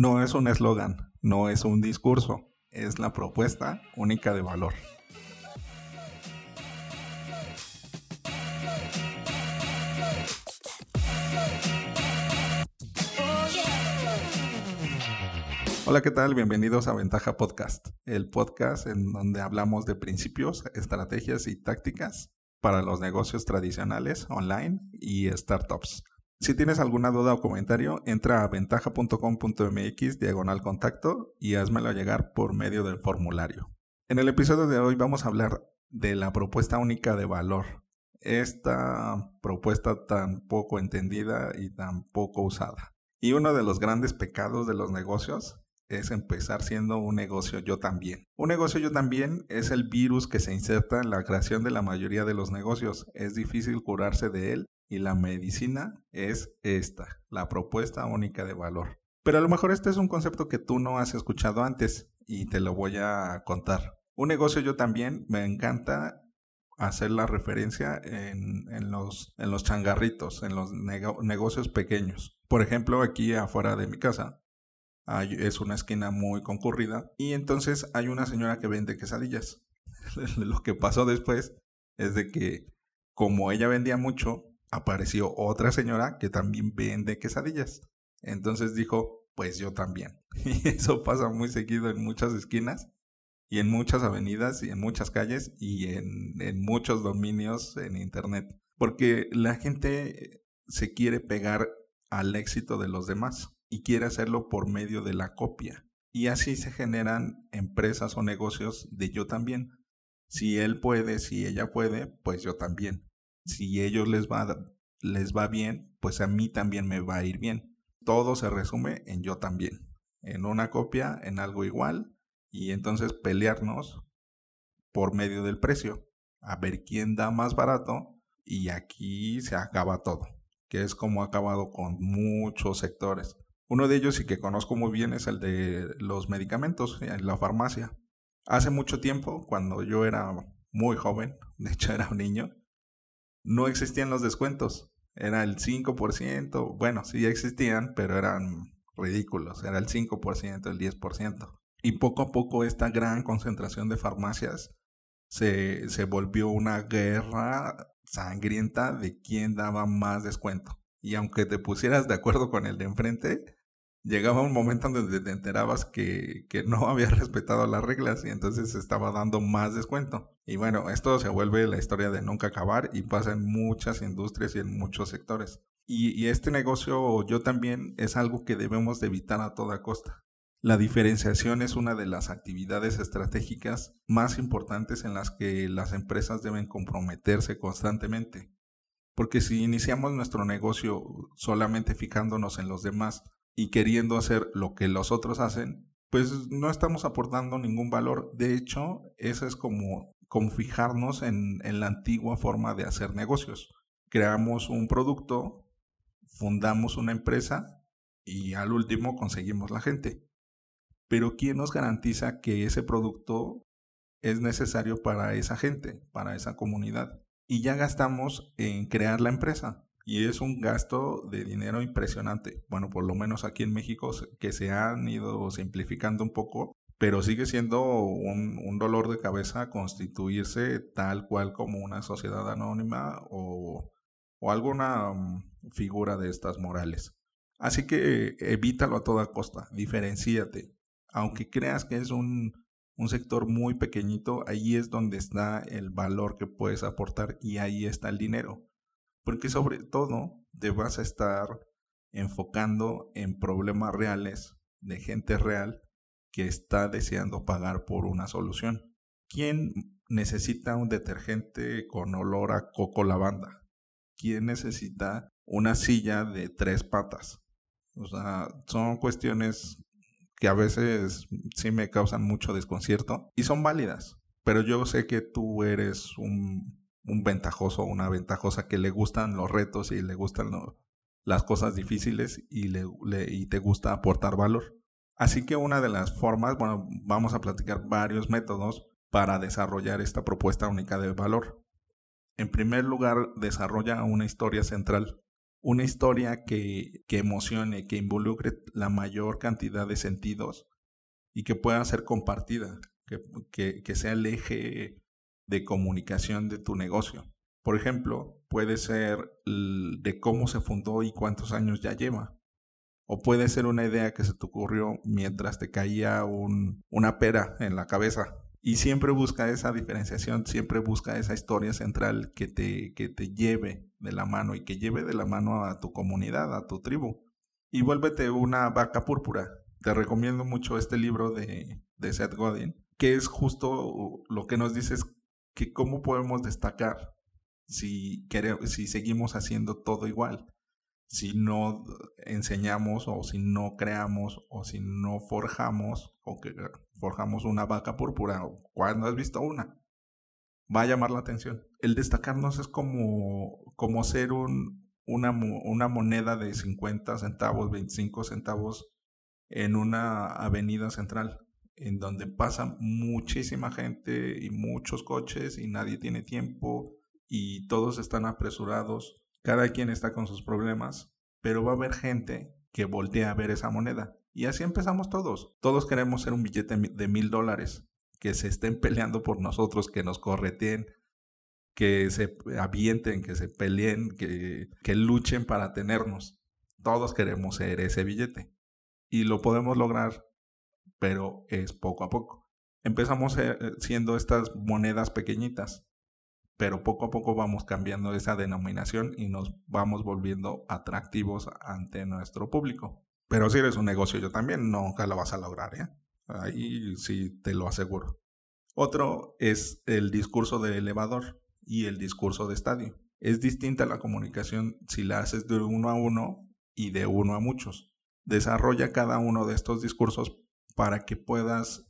No es un eslogan, no es un discurso, es la propuesta única de valor. Hola, ¿qué tal? Bienvenidos a Ventaja Podcast, el podcast en donde hablamos de principios, estrategias y tácticas para los negocios tradicionales, online y startups. Si tienes alguna duda o comentario, entra a ventaja.com.mx diagonal contacto y házmelo llegar por medio del formulario. En el episodio de hoy vamos a hablar de la propuesta única de valor. Esta propuesta tan poco entendida y tan poco usada. Y uno de los grandes pecados de los negocios es empezar siendo un negocio yo también. Un negocio yo también es el virus que se inserta en la creación de la mayoría de los negocios. Es difícil curarse de él y la medicina es esta, la propuesta única de valor. Pero a lo mejor este es un concepto que tú no has escuchado antes y te lo voy a contar. Un negocio yo también me encanta hacer la referencia en, los, en los changarritos, en los negocios pequeños. Por ejemplo, aquí afuera de mi casa es una esquina muy concurrida y entonces hay una señora que vende quesadillas. Lo que pasó después es de que como ella vendía mucho, apareció otra señora que también vende quesadillas. Entonces dijo, pues yo también. Y eso pasa muy seguido en muchas esquinas y en muchas avenidas y en muchas calles y en, en muchos dominios en Internet. Porque la gente se quiere pegar al éxito de los demás y quiere hacerlo por medio de la copia. Y así se generan empresas o negocios de yo también. Si él puede, si ella puede, pues yo también si ellos les va, les va bien, pues a mí también me va a ir bien. Todo se resume en yo también, en una copia, en algo igual, y entonces pelearnos por medio del precio, a ver quién da más barato, y aquí se acaba todo, que es como ha acabado con muchos sectores. Uno de ellos y que conozco muy bien es el de los medicamentos en la farmacia. Hace mucho tiempo, cuando yo era muy joven, de hecho era un niño, no existían los descuentos. Era el 5%. Bueno, sí existían, pero eran ridículos. Era el 5%, el 10%. Y poco a poco esta gran concentración de farmacias se, se volvió una guerra sangrienta de quién daba más descuento. Y aunque te pusieras de acuerdo con el de enfrente, llegaba un momento en donde te enterabas que, que no había respetado las reglas y entonces estaba dando más descuento. Y bueno, esto se vuelve la historia de nunca acabar y pasa en muchas industrias y en muchos sectores. Y, este negocio yo también es algo que debemos de evitar a toda costa. La diferenciación es una de las actividades estratégicas más importantes en las que las empresas deben comprometerse constantemente. Porque si iniciamos nuestro negocio solamente fijándonos en los demás y queriendo hacer lo que los otros hacen, pues no estamos aportando ningún valor. De hecho, eso es como, como fijarnos en, en la antigua forma de hacer negocios. Creamos un producto, fundamos una empresa y al último conseguimos la gente. Pero ¿quién nos garantiza que ese producto es necesario para esa gente, para esa comunidad? Y ya gastamos en crear la empresa y es un gasto de dinero impresionante. Bueno, por lo menos aquí en México que se han ido simplificando un poco, pero sigue siendo un, dolor de cabeza constituirse tal cual como una sociedad anónima o, o alguna mm, figura de estas morales. Así que evítalo a toda costa, diferencíate. Aunque creas que es un, un sector muy pequeñito, ahí es donde está el valor que puedes aportar y ahí está el dinero porque sobre todo te vas a estar enfocando en problemas reales de gente real que está deseando pagar por una solución. ¿Quién necesita un detergente con olor a coco lavanda? ¿Quién necesita una silla de tres patas? O sea, son cuestiones que a veces sí me causan mucho desconcierto y son válidas, pero yo sé que tú eres un un ventajoso o una ventajosa que le gustan los retos y le gustan las cosas difíciles y, le, y te gusta aportar valor. Así que una de las formas, bueno, vamos a platicar varios métodos para desarrollar esta propuesta única de valor. En primer lugar, desarrolla una historia central. una historia que, que emocione, que involucre la mayor cantidad de sentidos y que pueda ser compartida, que, que, que sea el eje de comunicación de tu negocio. Por ejemplo, puede ser de cómo se fundó y cuántos años ya lleva. O puede ser una idea que se te ocurrió mientras te caía un, una pera en la cabeza. Y siempre busca esa diferenciación, siempre busca esa historia central que te, que te lleve de la mano y que lleve de la mano a tu comunidad, a tu tribu. Y vuélvete una vaca púrpura. Te recomiendo mucho este libro de, de Seth Godin, que es justo lo que nos dice que cómo podemos destacar si, queremos, si seguimos haciendo todo igual, si no enseñamos o si no creamos o si no forjamos o que forjamos una vaca púrpura o cuando has visto una, va a llamar la atención. El destacarnos es como, como ser un, una, una moneda de 50 centavos, 25 centavos en una avenida central en donde pasa muchísima gente y muchos coches y nadie tiene tiempo y todos están apresurados, cada quien está con sus problemas, pero va a haber gente que voltea a ver esa moneda. Y así empezamos todos. Todos queremos ser un billete de mil dólares, que se estén peleando por nosotros, que nos correteen, que se avienten, que se peleen, que, que luchen para tenernos. Todos queremos ser ese billete. Y lo podemos lograr pero es poco a poco. Empezamos eh, siendo estas monedas pequeñitas, pero poco a poco vamos cambiando esa denominación y nos vamos volviendo atractivos ante nuestro público. Pero si eres un negocio, yo también nunca lo vas a lograr, ¿eh? Ahí sí te lo aseguro. Otro es el discurso de elevador y el discurso de estadio. Es distinta la comunicación si la haces de uno a uno y de uno a muchos. Desarrolla cada uno de estos discursos para que puedas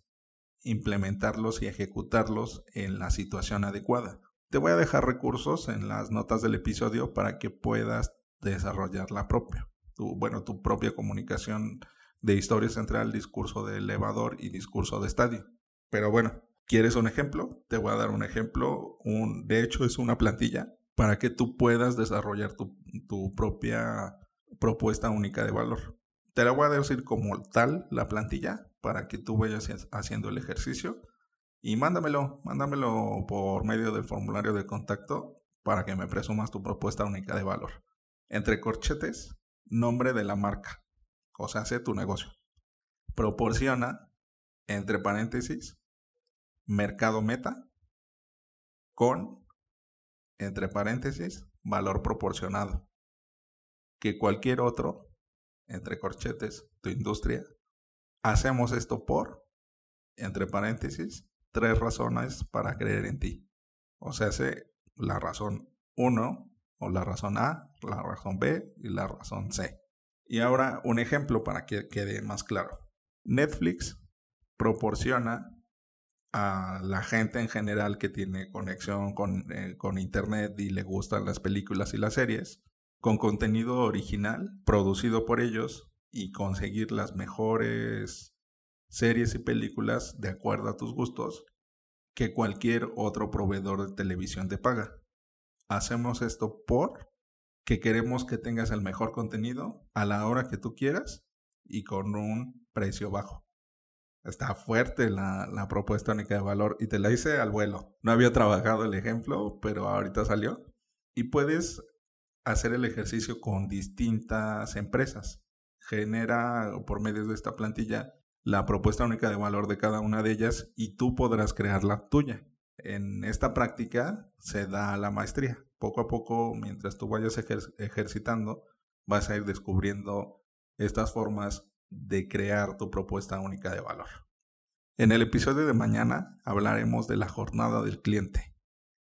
implementarlos y ejecutarlos en la situación adecuada. Te voy a dejar recursos en las notas del episodio para que puedas desarrollar la propia, tu, bueno, tu propia comunicación de historia central, discurso de elevador y discurso de estadio. Pero bueno, ¿quieres un ejemplo? Te voy a dar un ejemplo. Un, de hecho, es una plantilla para que tú puedas desarrollar tu, tu propia propuesta única de valor. Te la voy a decir como tal la plantilla para que tú vayas haciendo el ejercicio y mándamelo, mándamelo por medio del formulario de contacto para que me presumas tu propuesta única de valor. Entre corchetes, nombre de la marca, o sea, hace tu negocio. Proporciona, entre paréntesis, mercado meta con, entre paréntesis, valor proporcionado. Que cualquier otro entre corchetes, tu industria. Hacemos esto por, entre paréntesis, tres razones para creer en ti. O sea, hace la razón 1 o la razón A, la razón B y la razón C. Y ahora un ejemplo para que quede más claro. Netflix proporciona a la gente en general que tiene conexión con, eh, con Internet y le gustan las películas y las series, con contenido original producido por ellos y conseguir las mejores series y películas de acuerdo a tus gustos que cualquier otro proveedor de televisión te paga. Hacemos esto por que queremos que tengas el mejor contenido a la hora que tú quieras y con un precio bajo. Está fuerte la, la, propuesta única de valor y te la hice al vuelo. No había trabajado el ejemplo, pero ahorita salió. Y puedes hacer el ejercicio con distintas empresas. Genera por medio de esta plantilla la propuesta única de valor de cada una de ellas y tú podrás crear la tuya. En esta práctica se da la maestría. Poco a poco, mientras tú vayas ejercitando, vas a ir descubriendo estas formas de crear tu propuesta única de valor. En el episodio de mañana hablaremos de la jornada del cliente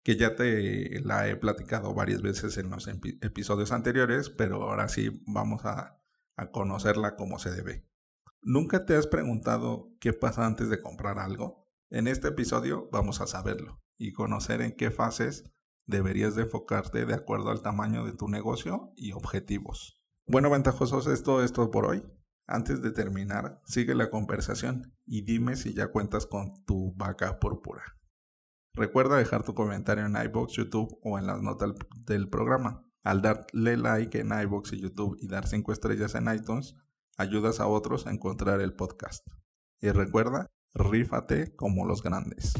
que ya te la he platicado varias veces en los episodios anteriores, pero ahora sí vamos a, a conocerla como se debe. ¿Nunca te has preguntado qué pasa antes de comprar algo? En este episodio vamos a saberlo y conocer en qué fases deberías de enfocarte de acuerdo al tamaño de tu negocio y objetivos. Bueno, ventajosos, esto es todo por hoy. Antes de terminar, sigue la conversación y dime si ya cuentas con tu vaca púrpura. Recuerda dejar tu comentario en iBox, YouTube o en las notas del programa. Al darle like en iBox y YouTube y dar 5 estrellas en iTunes, ayudas a otros a encontrar el podcast. Y recuerda, rífate como los grandes.